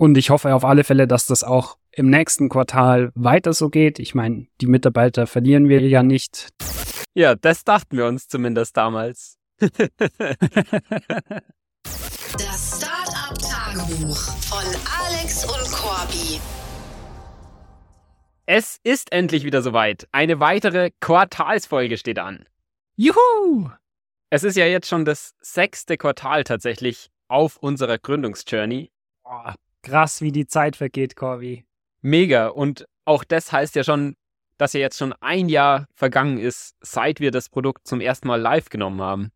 Und ich hoffe auf alle Fälle, dass das auch im nächsten Quartal weiter so geht. Ich meine, die Mitarbeiter verlieren wir ja nicht. Ja, das dachten wir uns zumindest damals. das Startup Tagebuch von Alex und Corby. Es ist endlich wieder soweit. Eine weitere Quartalsfolge steht an. Juhu! Es ist ja jetzt schon das sechste Quartal tatsächlich auf unserer Gründungsjourney. Oh, krass, wie die Zeit vergeht, Corby. Mega. Und auch das heißt ja schon, dass ja jetzt schon ein Jahr vergangen ist, seit wir das Produkt zum ersten Mal live genommen haben.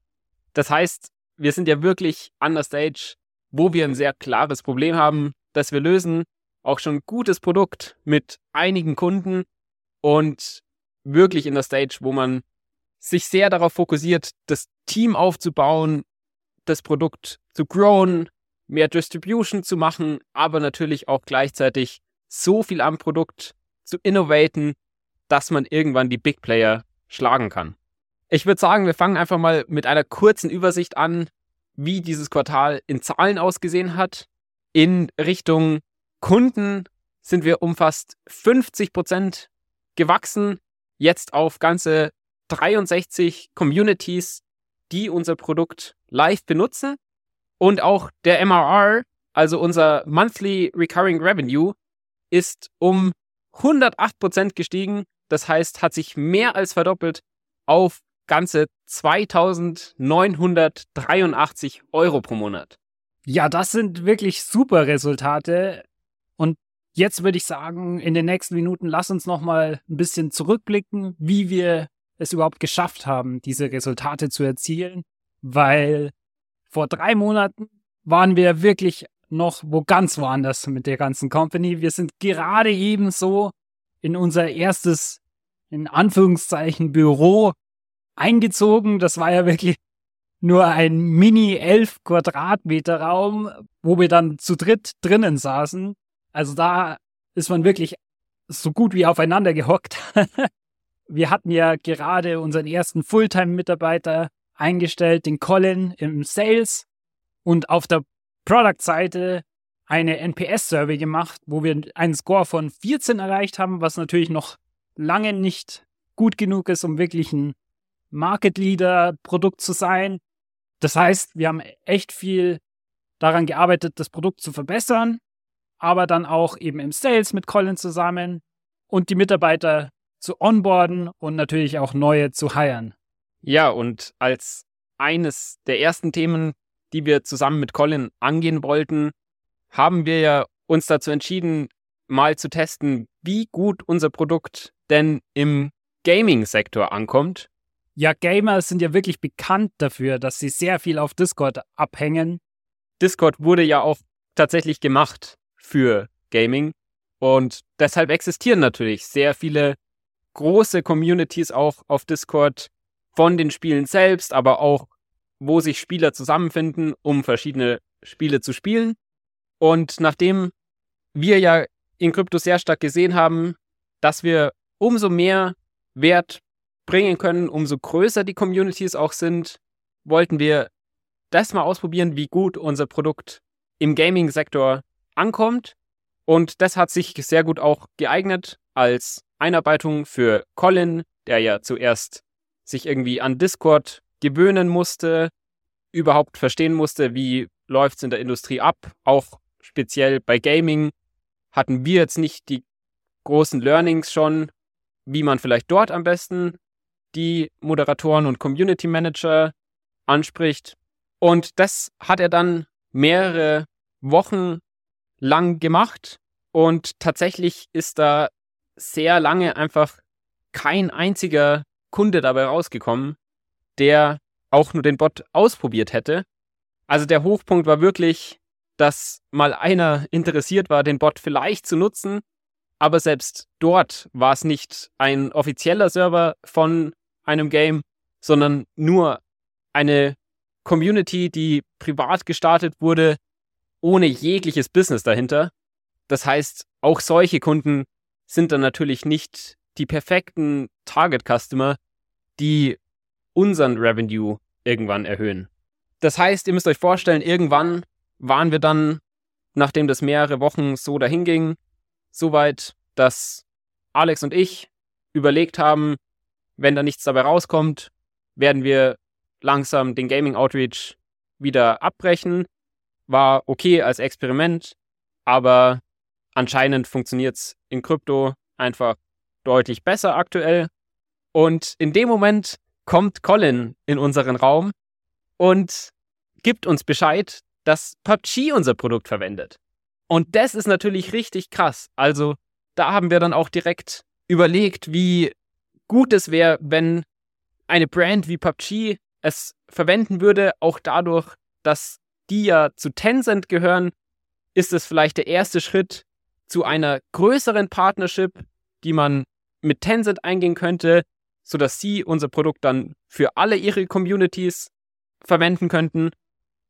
Das heißt, wir sind ja wirklich an der Stage, wo wir ein sehr klares Problem haben, das wir lösen. Auch schon gutes Produkt mit einigen Kunden und wirklich in der Stage, wo man sich sehr darauf fokussiert, das Team aufzubauen, das Produkt zu growen, mehr Distribution zu machen, aber natürlich auch gleichzeitig so viel am Produkt zu innovaten, dass man irgendwann die Big Player schlagen kann. Ich würde sagen, wir fangen einfach mal mit einer kurzen Übersicht an, wie dieses Quartal in Zahlen ausgesehen hat. In Richtung Kunden sind wir um fast 50 Prozent gewachsen, jetzt auf ganze 63 Communities, die unser Produkt live benutzen. Und auch der MRR, also unser Monthly Recurring Revenue, ist um 108 Prozent gestiegen. Das heißt, hat sich mehr als verdoppelt auf ganze 2983 Euro pro Monat. Ja, das sind wirklich super Resultate. Und jetzt würde ich sagen, in den nächsten Minuten lass uns noch mal ein bisschen zurückblicken, wie wir es überhaupt geschafft haben, diese Resultate zu erzielen, weil vor drei Monaten waren wir wirklich noch wo ganz woanders mit der ganzen Company. Wir sind gerade eben so in unser erstes, in Anführungszeichen, Büro eingezogen. Das war ja wirklich nur ein Mini 11 Quadratmeter Raum, wo wir dann zu dritt drinnen saßen. Also da ist man wirklich so gut wie aufeinander gehockt. wir hatten ja gerade unseren ersten Fulltime-Mitarbeiter eingestellt, den Colin im Sales. Und auf der Product-Seite eine NPS-Survey gemacht, wo wir einen Score von 14 erreicht haben, was natürlich noch lange nicht gut genug ist, um wirklich ein Market Leader-Produkt zu sein. Das heißt, wir haben echt viel daran gearbeitet, das Produkt zu verbessern, aber dann auch eben im Sales mit Colin zusammen und die Mitarbeiter zu onboarden und natürlich auch neue zu hiren. Ja, und als eines der ersten Themen die wir zusammen mit Colin angehen wollten, haben wir ja uns dazu entschieden, mal zu testen, wie gut unser Produkt denn im Gaming-Sektor ankommt. Ja, Gamer sind ja wirklich bekannt dafür, dass sie sehr viel auf Discord abhängen. Discord wurde ja auch tatsächlich gemacht für Gaming und deshalb existieren natürlich sehr viele große Communities auch auf Discord von den Spielen selbst, aber auch wo sich Spieler zusammenfinden, um verschiedene Spiele zu spielen. Und nachdem wir ja in Krypto sehr stark gesehen haben, dass wir umso mehr Wert bringen können, umso größer die Communities auch sind, wollten wir das mal ausprobieren, wie gut unser Produkt im Gaming-Sektor ankommt. Und das hat sich sehr gut auch geeignet als Einarbeitung für Colin, der ja zuerst sich irgendwie an Discord gewöhnen musste, überhaupt verstehen musste, wie läuft es in der Industrie ab. Auch speziell bei Gaming hatten wir jetzt nicht die großen Learnings schon, wie man vielleicht dort am besten die Moderatoren und Community Manager anspricht. Und das hat er dann mehrere Wochen lang gemacht. Und tatsächlich ist da sehr lange einfach kein einziger Kunde dabei rausgekommen, der auch nur den Bot ausprobiert hätte. Also der Hochpunkt war wirklich, dass mal einer interessiert war, den Bot vielleicht zu nutzen, aber selbst dort war es nicht ein offizieller Server von einem Game, sondern nur eine Community, die privat gestartet wurde, ohne jegliches Business dahinter. Das heißt, auch solche Kunden sind dann natürlich nicht die perfekten Target Customer, die unseren Revenue irgendwann erhöhen. Das heißt, ihr müsst euch vorstellen, irgendwann waren wir dann nachdem das mehrere Wochen so dahinging, soweit, dass Alex und ich überlegt haben, wenn da nichts dabei rauskommt, werden wir langsam den Gaming Outreach wieder abbrechen. War okay als Experiment, aber anscheinend funktioniert es in Krypto einfach deutlich besser aktuell. Und in dem Moment kommt Colin in unseren Raum und gibt uns Bescheid, dass PUBG unser Produkt verwendet. Und das ist natürlich richtig krass. Also da haben wir dann auch direkt überlegt, wie gut es wäre, wenn eine Brand wie PUBG es verwenden würde, auch dadurch, dass die ja zu Tencent gehören, ist es vielleicht der erste Schritt zu einer größeren Partnership, die man mit Tencent eingehen könnte, sodass sie unser Produkt dann für alle ihre Communities verwenden könnten.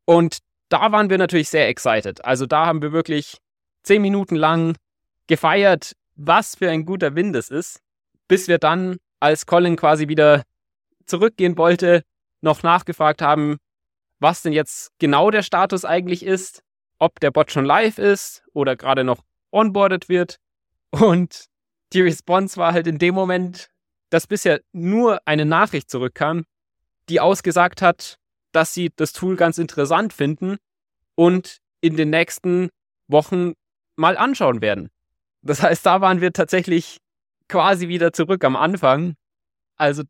Und da waren wir natürlich sehr excited. Also da haben wir wirklich zehn Minuten lang gefeiert, was für ein guter Wind es ist, bis wir dann, als Colin quasi wieder zurückgehen wollte, noch nachgefragt haben, was denn jetzt genau der Status eigentlich ist, ob der Bot schon live ist oder gerade noch onboarded wird. Und die Response war halt in dem Moment, dass bisher nur eine Nachricht zurückkam, die ausgesagt hat, dass sie das Tool ganz interessant finden und in den nächsten Wochen mal anschauen werden. Das heißt, da waren wir tatsächlich quasi wieder zurück am Anfang. Also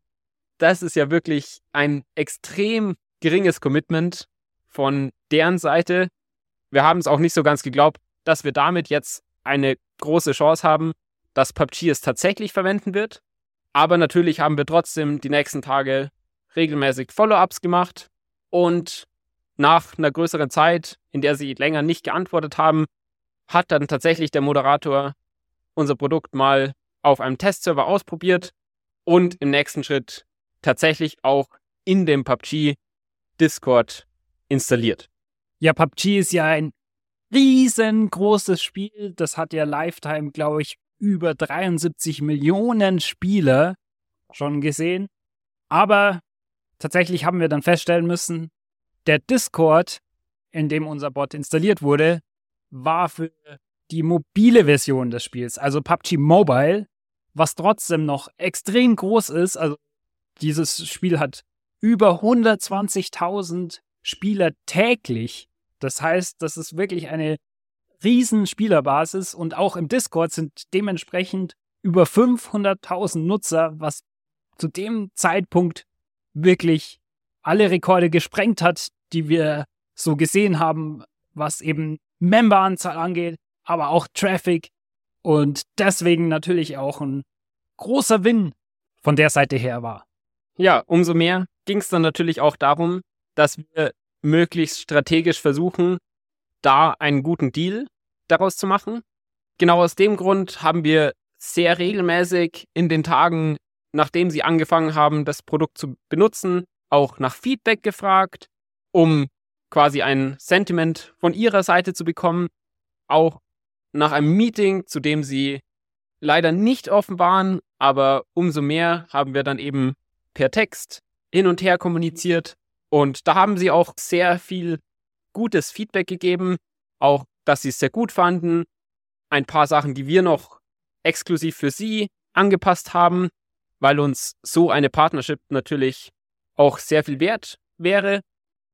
das ist ja wirklich ein extrem geringes Commitment von deren Seite. Wir haben es auch nicht so ganz geglaubt, dass wir damit jetzt eine große Chance haben, dass PUBG es tatsächlich verwenden wird. Aber natürlich haben wir trotzdem die nächsten Tage regelmäßig Follow-ups gemacht und nach einer größeren Zeit, in der sie länger nicht geantwortet haben, hat dann tatsächlich der Moderator unser Produkt mal auf einem Testserver ausprobiert und im nächsten Schritt tatsächlich auch in dem PUBG Discord installiert. Ja, PUBG ist ja ein riesengroßes Spiel. Das hat ja Lifetime, glaube ich, über 73 Millionen Spieler schon gesehen. Aber tatsächlich haben wir dann feststellen müssen, der Discord, in dem unser Bot installiert wurde, war für die mobile Version des Spiels, also PUBG Mobile, was trotzdem noch extrem groß ist. Also dieses Spiel hat über 120.000 Spieler täglich. Das heißt, das ist wirklich eine riesen Spielerbasis und auch im Discord sind dementsprechend über 500.000 Nutzer, was zu dem Zeitpunkt wirklich alle Rekorde gesprengt hat, die wir so gesehen haben, was eben Memberanzahl angeht, aber auch Traffic und deswegen natürlich auch ein großer Win von der Seite her war. Ja, umso mehr ging es dann natürlich auch darum, dass wir möglichst strategisch versuchen, da einen guten Deal daraus zu machen. Genau aus dem Grund haben wir sehr regelmäßig in den Tagen, nachdem sie angefangen haben, das Produkt zu benutzen, auch nach Feedback gefragt, um quasi ein Sentiment von ihrer Seite zu bekommen, auch nach einem Meeting, zu dem sie leider nicht offen waren, aber umso mehr haben wir dann eben per Text hin und her kommuniziert und da haben sie auch sehr viel gutes Feedback gegeben, auch dass sie es sehr gut fanden, ein paar Sachen, die wir noch exklusiv für sie angepasst haben, weil uns so eine Partnership natürlich auch sehr viel wert wäre.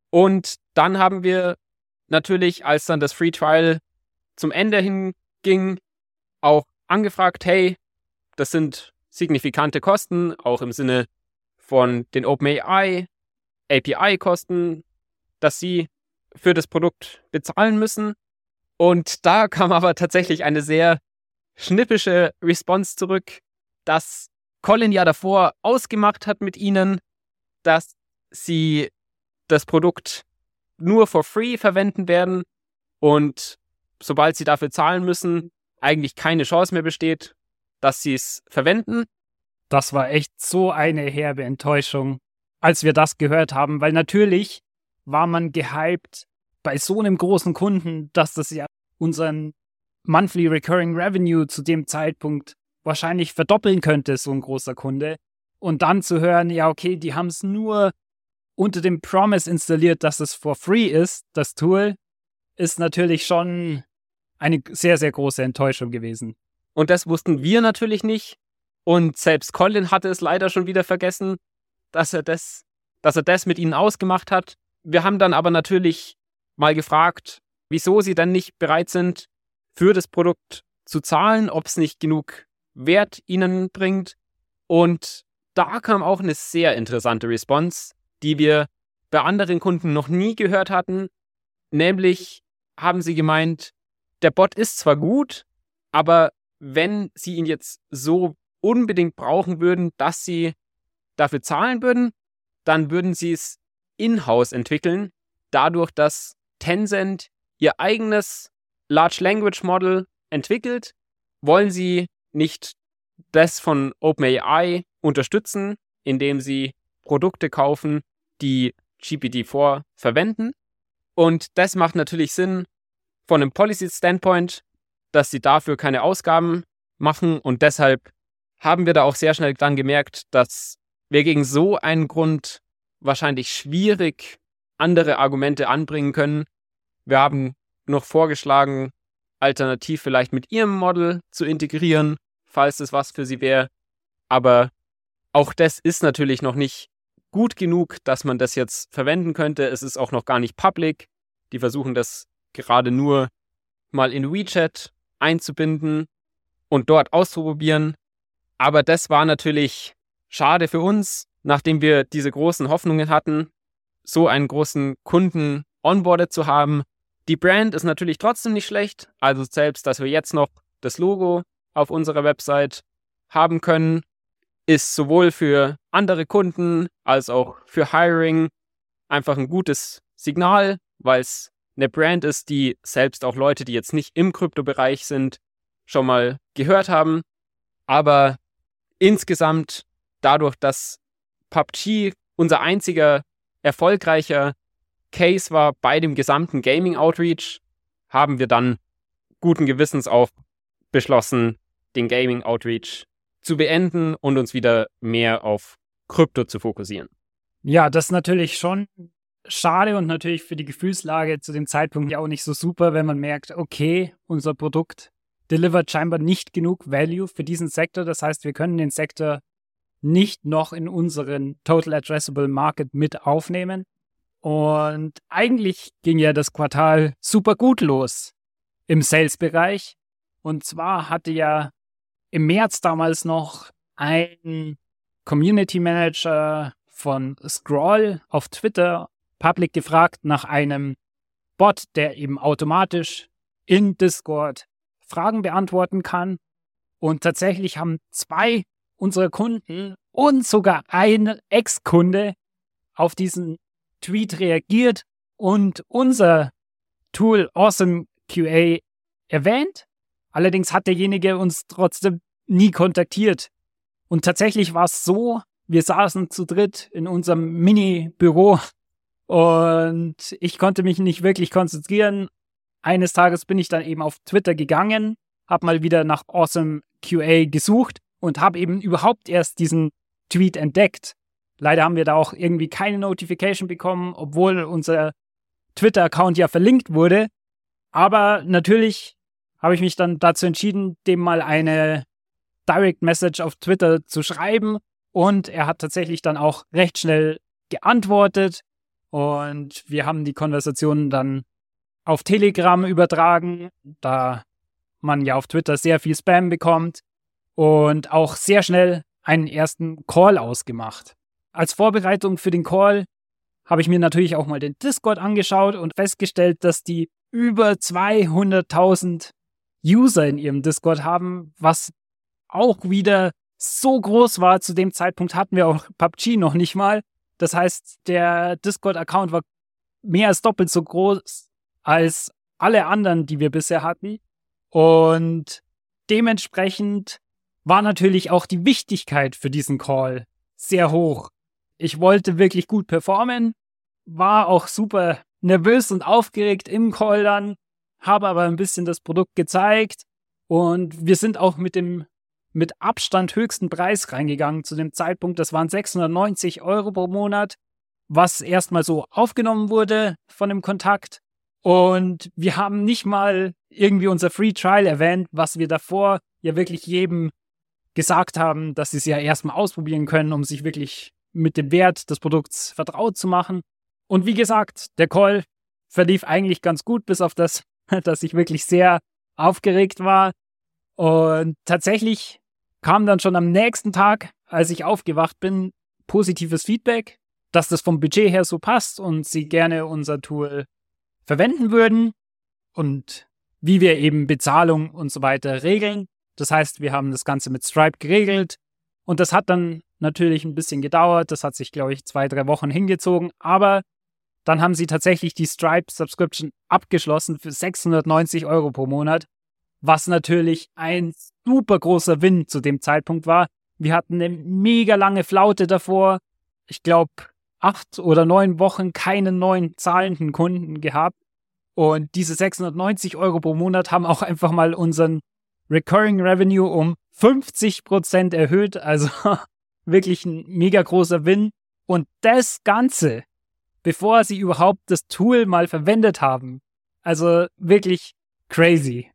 Und dann haben wir natürlich, als dann das Free Trial zum Ende hinging, auch angefragt, hey, das sind signifikante Kosten, auch im Sinne von den OpenAI API-Kosten, dass sie für das Produkt bezahlen müssen. Und da kam aber tatsächlich eine sehr schnippische Response zurück, dass Colin ja davor ausgemacht hat mit ihnen, dass sie das Produkt nur for free verwenden werden und sobald sie dafür zahlen müssen, eigentlich keine Chance mehr besteht, dass sie es verwenden. Das war echt so eine herbe Enttäuschung, als wir das gehört haben, weil natürlich war man gehypt bei so einem großen Kunden, dass das ja unseren Monthly Recurring Revenue zu dem Zeitpunkt wahrscheinlich verdoppeln könnte, so ein großer Kunde. Und dann zu hören, ja, okay, die haben es nur unter dem Promise installiert, dass es for free ist, das Tool, ist natürlich schon eine sehr, sehr große Enttäuschung gewesen. Und das wussten wir natürlich nicht. Und selbst Colin hatte es leider schon wieder vergessen, dass er das, dass er das mit ihnen ausgemacht hat. Wir haben dann aber natürlich mal gefragt, wieso sie dann nicht bereit sind, für das Produkt zu zahlen, ob es nicht genug Wert ihnen bringt. Und da kam auch eine sehr interessante Response, die wir bei anderen Kunden noch nie gehört hatten. Nämlich haben sie gemeint, der Bot ist zwar gut, aber wenn sie ihn jetzt so unbedingt brauchen würden, dass sie dafür zahlen würden, dann würden sie es in-house entwickeln, dadurch, dass Tencent ihr eigenes Large Language Model entwickelt, wollen sie nicht das von OpenAI unterstützen, indem sie Produkte kaufen, die GPT-4 verwenden. Und das macht natürlich Sinn von einem Policy-Standpoint, dass sie dafür keine Ausgaben machen. Und deshalb haben wir da auch sehr schnell dann gemerkt, dass wir gegen so einen Grund wahrscheinlich schwierig andere Argumente anbringen können. Wir haben noch vorgeschlagen, alternativ vielleicht mit ihrem Model zu integrieren, falls es was für sie wäre. Aber auch das ist natürlich noch nicht gut genug, dass man das jetzt verwenden könnte. Es ist auch noch gar nicht public. Die versuchen das gerade nur mal in WeChat einzubinden und dort auszuprobieren. Aber das war natürlich schade für uns, nachdem wir diese großen Hoffnungen hatten, so einen großen Kunden onboardet zu haben. Die Brand ist natürlich trotzdem nicht schlecht. Also selbst, dass wir jetzt noch das Logo auf unserer Website haben können, ist sowohl für andere Kunden als auch für Hiring einfach ein gutes Signal, weil es eine Brand ist, die selbst auch Leute, die jetzt nicht im Kryptobereich sind, schon mal gehört haben. Aber insgesamt dadurch, dass PUBG unser einziger erfolgreicher Case war bei dem gesamten Gaming Outreach, haben wir dann guten Gewissens auch beschlossen, den Gaming Outreach zu beenden und uns wieder mehr auf Krypto zu fokussieren. Ja, das ist natürlich schon schade und natürlich für die Gefühlslage zu dem Zeitpunkt ja auch nicht so super, wenn man merkt, okay, unser Produkt delivert scheinbar nicht genug Value für diesen Sektor. Das heißt, wir können den Sektor nicht noch in unseren Total Addressable Market mit aufnehmen. Und eigentlich ging ja das Quartal super gut los im Sales-Bereich. Und zwar hatte ja im März damals noch ein Community Manager von Scroll auf Twitter public gefragt nach einem Bot, der eben automatisch in Discord Fragen beantworten kann. Und tatsächlich haben zwei unserer Kunden und sogar ein Ex-Kunde auf diesen Tweet reagiert und unser Tool Awesome QA erwähnt. Allerdings hat derjenige uns trotzdem nie kontaktiert. Und tatsächlich war es so, wir saßen zu dritt in unserem Mini-Büro und ich konnte mich nicht wirklich konzentrieren. Eines Tages bin ich dann eben auf Twitter gegangen, habe mal wieder nach Awesome QA gesucht und habe eben überhaupt erst diesen Tweet entdeckt. Leider haben wir da auch irgendwie keine Notification bekommen, obwohl unser Twitter-Account ja verlinkt wurde. Aber natürlich habe ich mich dann dazu entschieden, dem mal eine Direct Message auf Twitter zu schreiben. Und er hat tatsächlich dann auch recht schnell geantwortet. Und wir haben die Konversation dann auf Telegram übertragen, da man ja auf Twitter sehr viel Spam bekommt. Und auch sehr schnell einen ersten Call ausgemacht. Als Vorbereitung für den Call habe ich mir natürlich auch mal den Discord angeschaut und festgestellt, dass die über 200.000 User in ihrem Discord haben, was auch wieder so groß war. Zu dem Zeitpunkt hatten wir auch PUBG noch nicht mal. Das heißt, der Discord-Account war mehr als doppelt so groß als alle anderen, die wir bisher hatten. Und dementsprechend war natürlich auch die Wichtigkeit für diesen Call sehr hoch. Ich wollte wirklich gut performen, war auch super nervös und aufgeregt im Call dann, habe aber ein bisschen das Produkt gezeigt und wir sind auch mit dem mit Abstand höchsten Preis reingegangen zu dem Zeitpunkt. Das waren 690 Euro pro Monat, was erstmal so aufgenommen wurde von dem Kontakt. Und wir haben nicht mal irgendwie unser Free Trial erwähnt, was wir davor ja wirklich jedem gesagt haben, dass sie es ja erstmal ausprobieren können, um sich wirklich mit dem Wert des Produkts vertraut zu machen. Und wie gesagt, der Call verlief eigentlich ganz gut, bis auf das, dass ich wirklich sehr aufgeregt war. Und tatsächlich kam dann schon am nächsten Tag, als ich aufgewacht bin, positives Feedback, dass das vom Budget her so passt und sie gerne unser Tool verwenden würden und wie wir eben Bezahlung und so weiter regeln. Das heißt, wir haben das Ganze mit Stripe geregelt und das hat dann natürlich ein bisschen gedauert. Das hat sich, glaube ich, zwei, drei Wochen hingezogen, aber dann haben sie tatsächlich die Stripe Subscription abgeschlossen für 690 Euro pro Monat, was natürlich ein super großer Win zu dem Zeitpunkt war. Wir hatten eine mega lange Flaute davor. Ich glaube, acht oder neun Wochen keinen neuen zahlenden Kunden gehabt. Und diese 690 Euro pro Monat haben auch einfach mal unseren Recurring Revenue um 50 Prozent erhöht. Also wirklich ein mega großer Win. Und das Ganze, bevor sie überhaupt das Tool mal verwendet haben. Also wirklich crazy.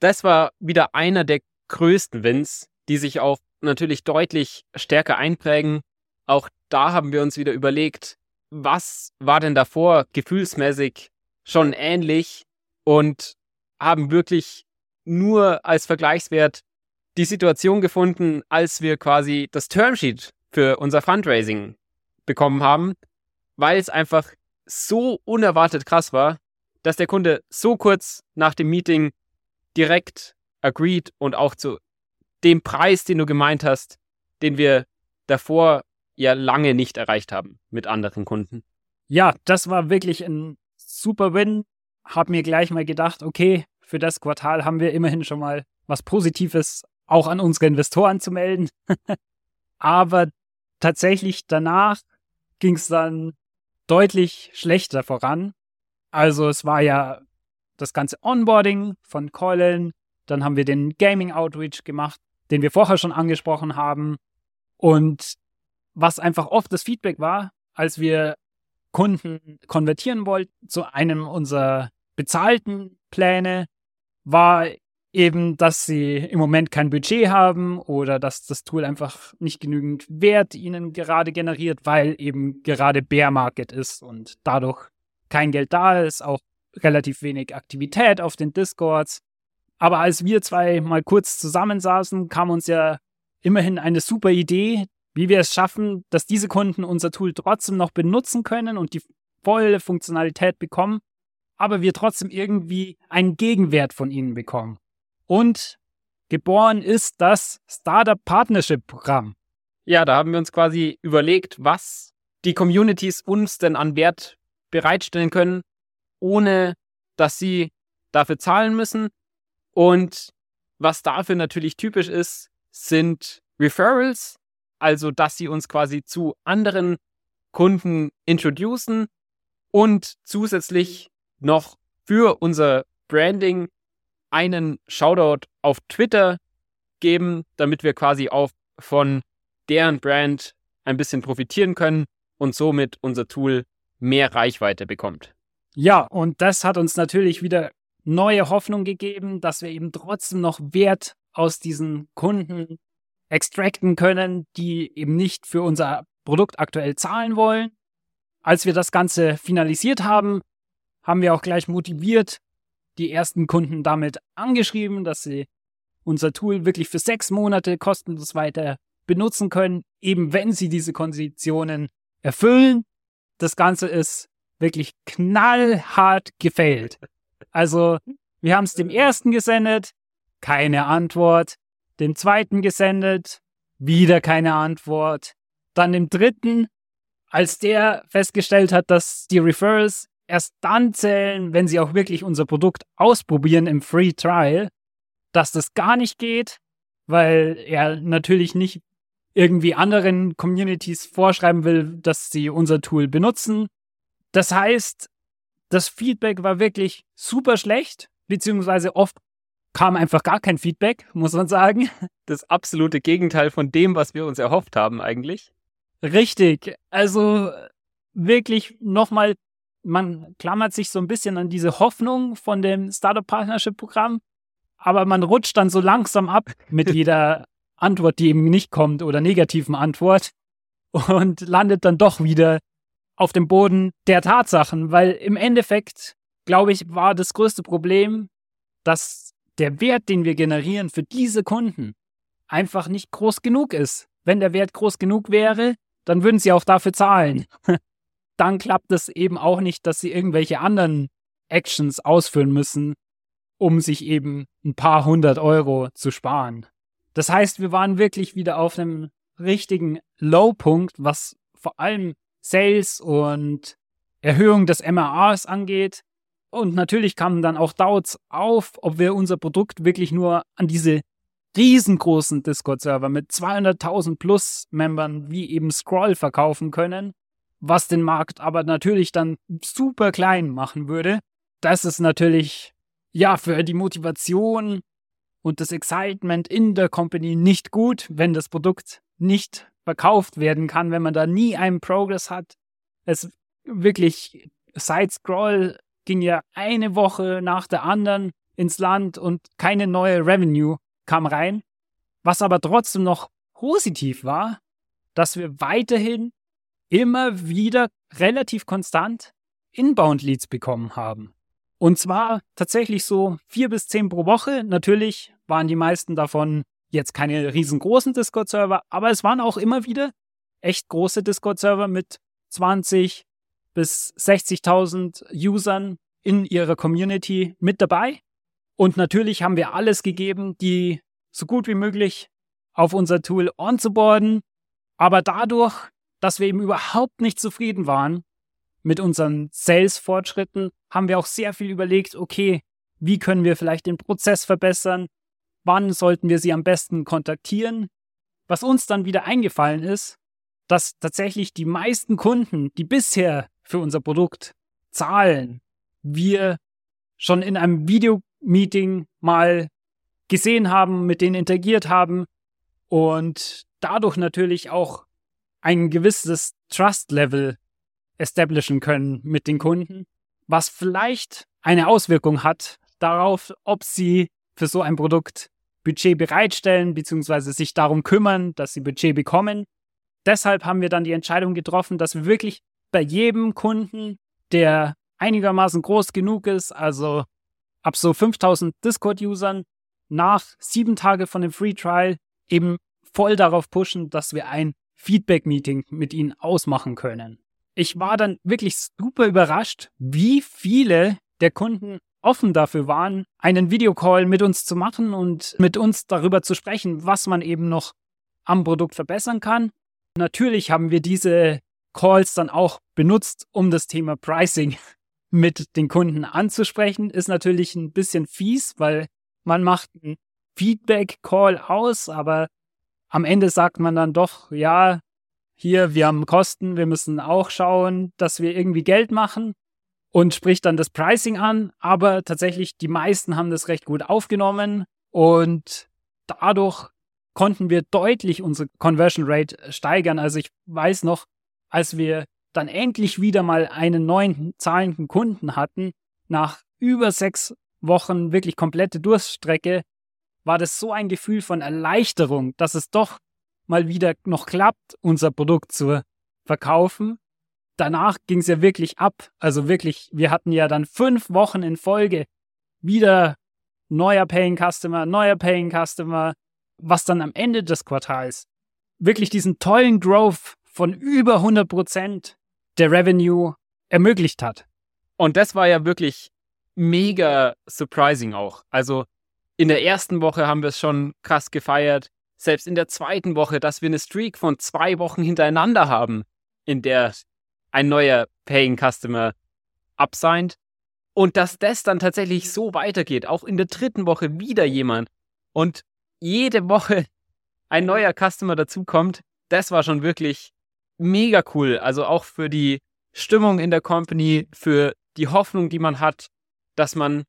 Das war wieder einer der größten Wins, die sich auch natürlich deutlich stärker einprägen. Auch da haben wir uns wieder überlegt, was war denn davor gefühlsmäßig schon ähnlich und haben wirklich nur als Vergleichswert die Situation gefunden, als wir quasi das Termsheet für unser Fundraising bekommen haben, weil es einfach so unerwartet krass war, dass der Kunde so kurz nach dem Meeting direkt agreed und auch zu dem Preis, den du gemeint hast, den wir davor ja lange nicht erreicht haben mit anderen Kunden. Ja, das war wirklich ein super Win. Hab mir gleich mal gedacht, okay, für das Quartal haben wir immerhin schon mal was Positives auch an unsere Investoren zu melden. Aber tatsächlich danach ging es dann deutlich schlechter voran. Also es war ja das ganze Onboarding von Colin, dann haben wir den Gaming Outreach gemacht, den wir vorher schon angesprochen haben. Und was einfach oft das Feedback war, als wir Kunden konvertieren wollten zu einem unserer bezahlten Pläne, war eben, dass sie im Moment kein Budget haben oder dass das Tool einfach nicht genügend Wert ihnen gerade generiert, weil eben gerade Bear Market ist und dadurch kein Geld da ist, auch relativ wenig Aktivität auf den Discords. Aber als wir zwei mal kurz zusammensaßen, kam uns ja immerhin eine super Idee, wie wir es schaffen, dass diese Kunden unser Tool trotzdem noch benutzen können und die volle Funktionalität bekommen, aber wir trotzdem irgendwie einen Gegenwert von ihnen bekommen. Und geboren ist das Startup Partnership Programm. Ja, da haben wir uns quasi überlegt, was die Communities uns denn an Wert bereitstellen können, ohne dass sie dafür zahlen müssen. Und was dafür natürlich typisch ist, sind Referrals, also dass sie uns quasi zu anderen Kunden introducen und zusätzlich noch für unser Branding einen Shoutout auf Twitter geben, damit wir quasi auch von deren Brand ein bisschen profitieren können und somit unser Tool mehr Reichweite bekommt. Ja, und das hat uns natürlich wieder neue Hoffnung gegeben, dass wir eben trotzdem noch Wert aus diesen Kunden extracten können, die eben nicht für unser Produkt aktuell zahlen wollen. Als wir das Ganze finalisiert haben, haben wir auch gleich motiviert die ersten Kunden damit angeschrieben, dass sie unser Tool wirklich für sechs Monate kostenlos weiter benutzen können, eben wenn sie diese Konditionen erfüllen. Das Ganze ist wirklich knallhart gefailt. Also, wir haben es dem ersten gesendet, keine Antwort. Dem zweiten gesendet, wieder keine Antwort. Dann dem dritten, als der festgestellt hat, dass die Referrals erst dann zählen, wenn sie auch wirklich unser Produkt ausprobieren im Free Trial, dass das gar nicht geht, weil er natürlich nicht irgendwie anderen Communities vorschreiben will, dass sie unser Tool benutzen. Das heißt, das Feedback war wirklich super schlecht, beziehungsweise oft kam einfach gar kein Feedback, muss man sagen. Das absolute Gegenteil von dem, was wir uns erhofft haben eigentlich. Richtig. Also wirklich nochmal man klammert sich so ein bisschen an diese Hoffnung von dem Startup Partnership Programm, aber man rutscht dann so langsam ab mit jeder Antwort, die eben nicht kommt oder negativen Antwort und landet dann doch wieder auf dem Boden der Tatsachen, weil im Endeffekt, glaube ich, war das größte Problem, dass der Wert, den wir generieren für diese Kunden, einfach nicht groß genug ist. Wenn der Wert groß genug wäre, dann würden sie auch dafür zahlen. dann klappt es eben auch nicht, dass sie irgendwelche anderen Actions ausführen müssen, um sich eben ein paar hundert Euro zu sparen. Das heißt, wir waren wirklich wieder auf einem richtigen Low-Punkt, was vor allem Sales und Erhöhung des MRAs angeht. Und natürlich kamen dann auch Doubts auf, ob wir unser Produkt wirklich nur an diese riesengroßen Discord-Server mit 200.000 plus Membern wie eben Scroll verkaufen können was den Markt aber natürlich dann super klein machen würde. Das ist natürlich, ja, für die Motivation und das Excitement in der Company nicht gut, wenn das Produkt nicht verkauft werden kann, wenn man da nie einen Progress hat. Es wirklich, Side-Scroll ging ja eine Woche nach der anderen ins Land und keine neue Revenue kam rein. Was aber trotzdem noch positiv war, dass wir weiterhin immer wieder relativ konstant Inbound-Leads bekommen haben. Und zwar tatsächlich so vier bis zehn pro Woche. Natürlich waren die meisten davon jetzt keine riesengroßen Discord-Server, aber es waren auch immer wieder echt große Discord-Server mit 20 bis 60.000 Usern in ihrer Community mit dabei. Und natürlich haben wir alles gegeben, die so gut wie möglich auf unser Tool onzuboarden. Aber dadurch dass wir eben überhaupt nicht zufrieden waren mit unseren Sales-Fortschritten, haben wir auch sehr viel überlegt, okay, wie können wir vielleicht den Prozess verbessern? Wann sollten wir sie am besten kontaktieren? Was uns dann wieder eingefallen ist, dass tatsächlich die meisten Kunden, die bisher für unser Produkt zahlen, wir schon in einem Videomeeting mal gesehen haben, mit denen interagiert haben und dadurch natürlich auch ein gewisses Trust-Level establishen können mit den Kunden, was vielleicht eine Auswirkung hat darauf, ob sie für so ein Produkt Budget bereitstellen bzw. sich darum kümmern, dass sie Budget bekommen. Deshalb haben wir dann die Entscheidung getroffen, dass wir wirklich bei jedem Kunden, der einigermaßen groß genug ist, also ab so 5000 Discord-Usern, nach sieben Tagen von dem Free Trial eben voll darauf pushen, dass wir ein Feedback-Meeting mit ihnen ausmachen können. Ich war dann wirklich super überrascht, wie viele der Kunden offen dafür waren, einen Videocall mit uns zu machen und mit uns darüber zu sprechen, was man eben noch am Produkt verbessern kann. Natürlich haben wir diese Calls dann auch benutzt, um das Thema Pricing mit den Kunden anzusprechen. Ist natürlich ein bisschen fies, weil man macht einen Feedback-Call aus, aber am Ende sagt man dann doch, ja, hier, wir haben Kosten, wir müssen auch schauen, dass wir irgendwie Geld machen und spricht dann das Pricing an. Aber tatsächlich, die meisten haben das recht gut aufgenommen und dadurch konnten wir deutlich unsere Conversion Rate steigern. Also ich weiß noch, als wir dann endlich wieder mal einen neuen zahlenden Kunden hatten, nach über sechs Wochen wirklich komplette Durststrecke, war das so ein Gefühl von Erleichterung, dass es doch mal wieder noch klappt, unser Produkt zu verkaufen. Danach ging es ja wirklich ab. Also wirklich, wir hatten ja dann fünf Wochen in Folge wieder neuer Paying Customer, neuer Paying Customer, was dann am Ende des Quartals wirklich diesen tollen Growth von über 100 Prozent der Revenue ermöglicht hat. Und das war ja wirklich mega surprising auch. Also in der ersten Woche haben wir es schon krass gefeiert. Selbst in der zweiten Woche, dass wir eine Streak von zwei Wochen hintereinander haben, in der ein neuer Paying Customer absigned. Und dass das dann tatsächlich so weitergeht. Auch in der dritten Woche wieder jemand. Und jede Woche ein neuer Customer dazukommt. Das war schon wirklich mega cool. Also auch für die Stimmung in der Company, für die Hoffnung, die man hat, dass man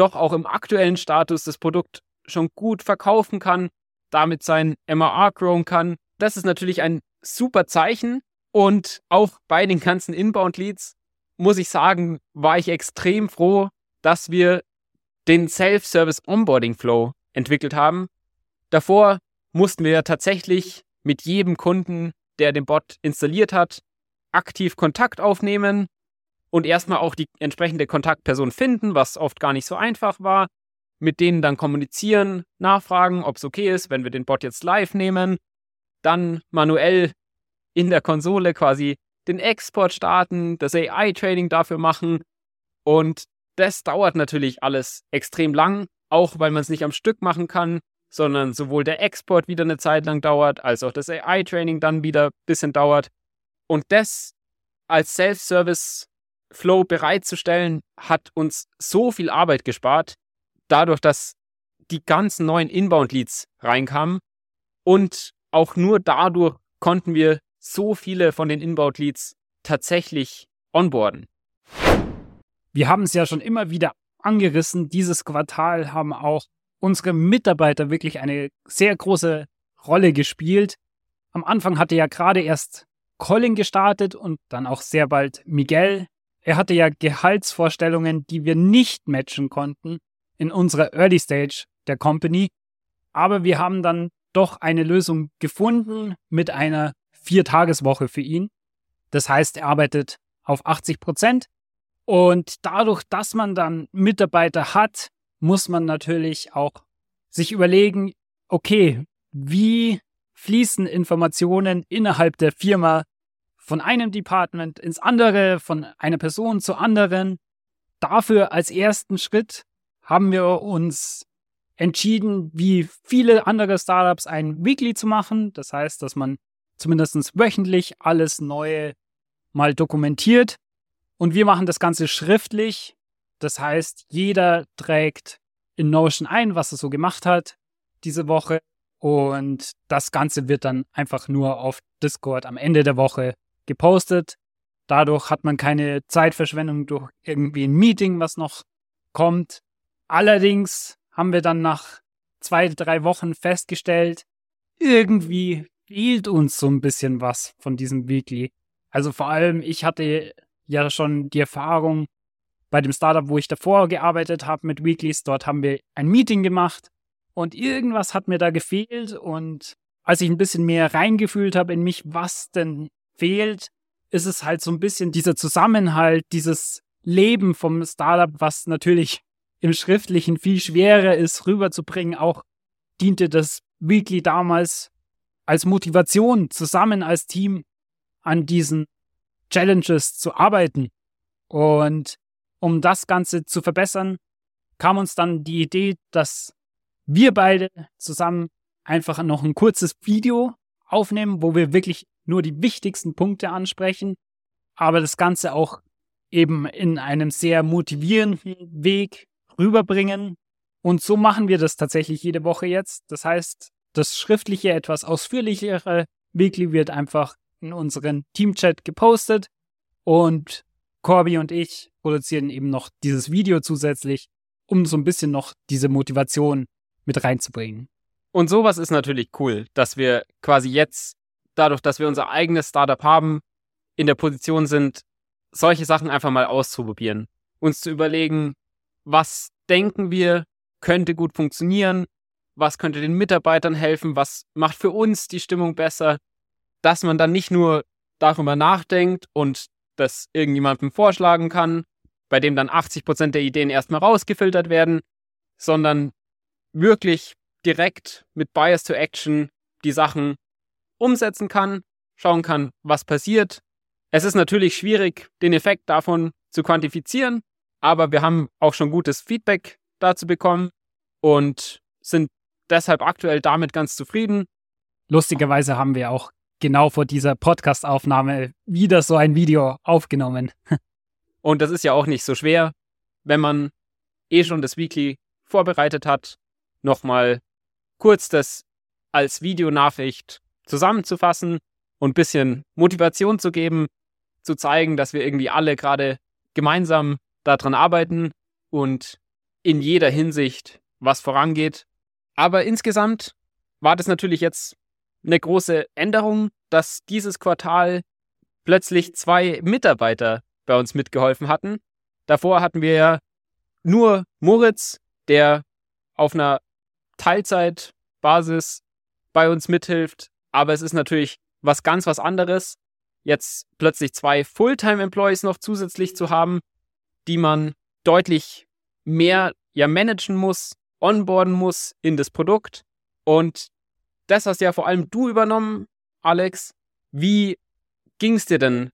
doch auch im aktuellen Status das Produkt schon gut verkaufen kann, damit sein MRR growen kann. Das ist natürlich ein super Zeichen und auch bei den ganzen Inbound-Leads muss ich sagen, war ich extrem froh, dass wir den Self-Service Onboarding Flow entwickelt haben. Davor mussten wir tatsächlich mit jedem Kunden, der den Bot installiert hat, aktiv Kontakt aufnehmen und erstmal auch die entsprechende Kontaktperson finden, was oft gar nicht so einfach war, mit denen dann kommunizieren, nachfragen, ob es okay ist, wenn wir den Bot jetzt live nehmen, dann manuell in der Konsole quasi den Export starten, das AI-Training dafür machen. Und das dauert natürlich alles extrem lang, auch weil man es nicht am Stück machen kann, sondern sowohl der Export wieder eine Zeit lang dauert, als auch das AI-Training dann wieder ein bisschen dauert. Und das als Self-Service-Flow bereitzustellen, hat uns so viel Arbeit gespart, dadurch, dass die ganzen neuen Inbound-Leads reinkamen und auch nur dadurch konnten wir so viele von den Inbound-Leads tatsächlich onboarden. Wir haben es ja schon immer wieder angerissen. Dieses Quartal haben auch unsere Mitarbeiter wirklich eine sehr große Rolle gespielt. Am Anfang hatte ja gerade erst Colin gestartet und dann auch sehr bald Miguel. Er hatte ja Gehaltsvorstellungen, die wir nicht matchen konnten in unserer Early Stage der Company. Aber wir haben dann doch eine Lösung gefunden mit einer Viertageswoche für ihn. Das heißt, er arbeitet auf 80 Prozent. Und dadurch, dass man dann Mitarbeiter hat, muss man natürlich auch sich überlegen, okay, wie fließen Informationen innerhalb der Firma von einem Department ins andere, von einer Person zur anderen. Dafür als ersten Schritt haben wir uns entschieden, wie viele andere Startups ein Weekly zu machen. Das heißt, dass man zumindest wöchentlich alles Neue mal dokumentiert. Und wir machen das Ganze schriftlich. Das heißt, jeder trägt in Notion ein, was er so gemacht hat diese Woche. Und das Ganze wird dann einfach nur auf Discord am Ende der Woche gepostet. Dadurch hat man keine Zeitverschwendung durch irgendwie ein Meeting, was noch kommt. Allerdings haben wir dann nach zwei, drei Wochen festgestellt, irgendwie fehlt uns so ein bisschen was von diesem Weekly. Also vor allem, ich hatte ja schon die Erfahrung bei dem Startup, wo ich davor gearbeitet habe mit Weeklies. Dort haben wir ein Meeting gemacht und irgendwas hat mir da gefehlt. Und als ich ein bisschen mehr reingefühlt habe in mich, was denn fehlt, ist es halt so ein bisschen dieser Zusammenhalt, dieses Leben vom Startup, was natürlich im Schriftlichen viel schwerer ist rüberzubringen. Auch diente das Weekly damals als Motivation, zusammen als Team an diesen Challenges zu arbeiten. Und um das Ganze zu verbessern, kam uns dann die Idee, dass wir beide zusammen einfach noch ein kurzes Video aufnehmen, wo wir wirklich nur die wichtigsten Punkte ansprechen, aber das Ganze auch eben in einem sehr motivierenden Weg rüberbringen. Und so machen wir das tatsächlich jede Woche jetzt. Das heißt, das schriftliche, etwas ausführlichere Weekly wird einfach in unseren Teamchat gepostet und Corby und ich produzieren eben noch dieses Video zusätzlich, um so ein bisschen noch diese Motivation mit reinzubringen. Und sowas ist natürlich cool, dass wir quasi jetzt, dadurch, dass wir unser eigenes Startup haben, in der Position sind, solche Sachen einfach mal auszuprobieren. Uns zu überlegen, was denken wir, könnte gut funktionieren, was könnte den Mitarbeitern helfen, was macht für uns die Stimmung besser, dass man dann nicht nur darüber nachdenkt und das irgendjemandem vorschlagen kann, bei dem dann 80 Prozent der Ideen erstmal rausgefiltert werden, sondern wirklich direkt mit Bias to Action die Sachen umsetzen kann, schauen kann, was passiert. Es ist natürlich schwierig, den Effekt davon zu quantifizieren, aber wir haben auch schon gutes Feedback dazu bekommen und sind deshalb aktuell damit ganz zufrieden. Lustigerweise haben wir auch genau vor dieser Podcast-Aufnahme wieder so ein Video aufgenommen. Und das ist ja auch nicht so schwer, wenn man eh schon das Weekly vorbereitet hat, nochmal kurz das als Videonachricht zusammenzufassen und ein bisschen Motivation zu geben, zu zeigen, dass wir irgendwie alle gerade gemeinsam daran arbeiten und in jeder Hinsicht was vorangeht. Aber insgesamt war das natürlich jetzt eine große Änderung, dass dieses Quartal plötzlich zwei Mitarbeiter bei uns mitgeholfen hatten. Davor hatten wir ja nur Moritz, der auf einer Teilzeitbasis bei uns mithilft. Aber es ist natürlich was ganz was anderes, jetzt plötzlich zwei Fulltime-Employees noch zusätzlich zu haben, die man deutlich mehr ja managen muss, onboarden muss in das Produkt. Und das hast ja vor allem du übernommen, Alex. Wie ging es dir denn